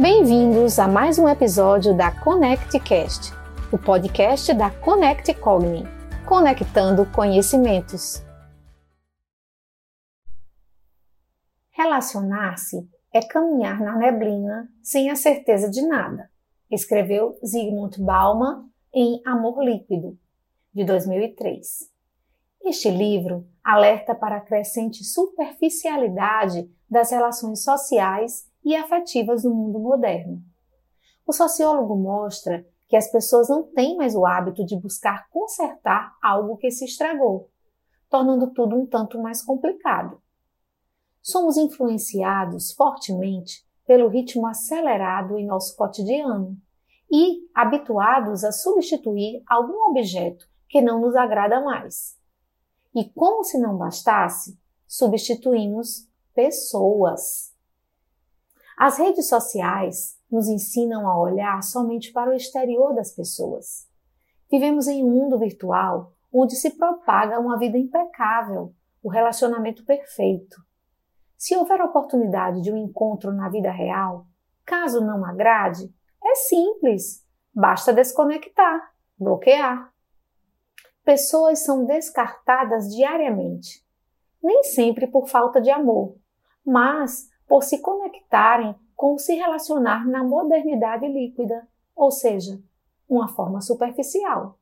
Bem-vindos a mais um episódio da ConnectCast, o podcast da Connect Cogni, conectando conhecimentos. Relacionar-se é caminhar na neblina sem a certeza de nada, escreveu Zygmunt Bauman em Amor Líquido, de 2003. Este livro alerta para a crescente superficialidade das relações sociais e afetivas no mundo moderno. O sociólogo mostra que as pessoas não têm mais o hábito de buscar consertar algo que se estragou, tornando tudo um tanto mais complicado. Somos influenciados fortemente pelo ritmo acelerado em nosso cotidiano e habituados a substituir algum objeto que não nos agrada mais. E como se não bastasse, substituímos pessoas. As redes sociais nos ensinam a olhar somente para o exterior das pessoas. Vivemos em um mundo virtual onde se propaga uma vida impecável, o relacionamento perfeito. Se houver oportunidade de um encontro na vida real, caso não agrade, é simples, basta desconectar, bloquear. Pessoas são descartadas diariamente, nem sempre por falta de amor, mas por se conectarem com se relacionar na modernidade líquida, ou seja, uma forma superficial.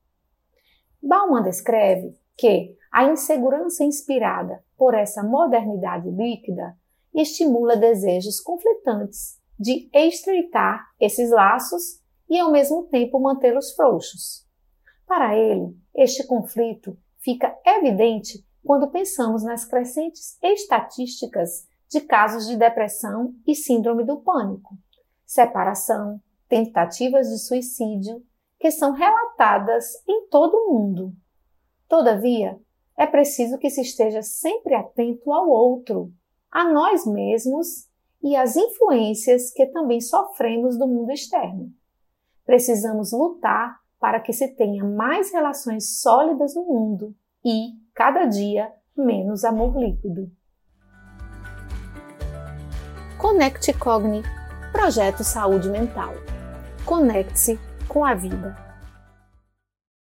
Bauman descreve que a insegurança inspirada por essa modernidade líquida estimula desejos conflitantes de estreitar esses laços e ao mesmo tempo mantê-los frouxos. Para ele, este conflito fica evidente quando pensamos nas crescentes estatísticas de casos de depressão e síndrome do pânico, separação, tentativas de suicídio, que são relatadas em todo o mundo. Todavia, é preciso que se esteja sempre atento ao outro, a nós mesmos e às influências que também sofremos do mundo externo. Precisamos lutar para que se tenha mais relações sólidas no mundo e, cada dia, menos amor líquido. Conecte Cogni, projeto Saúde Mental. Conecte-se com a vida.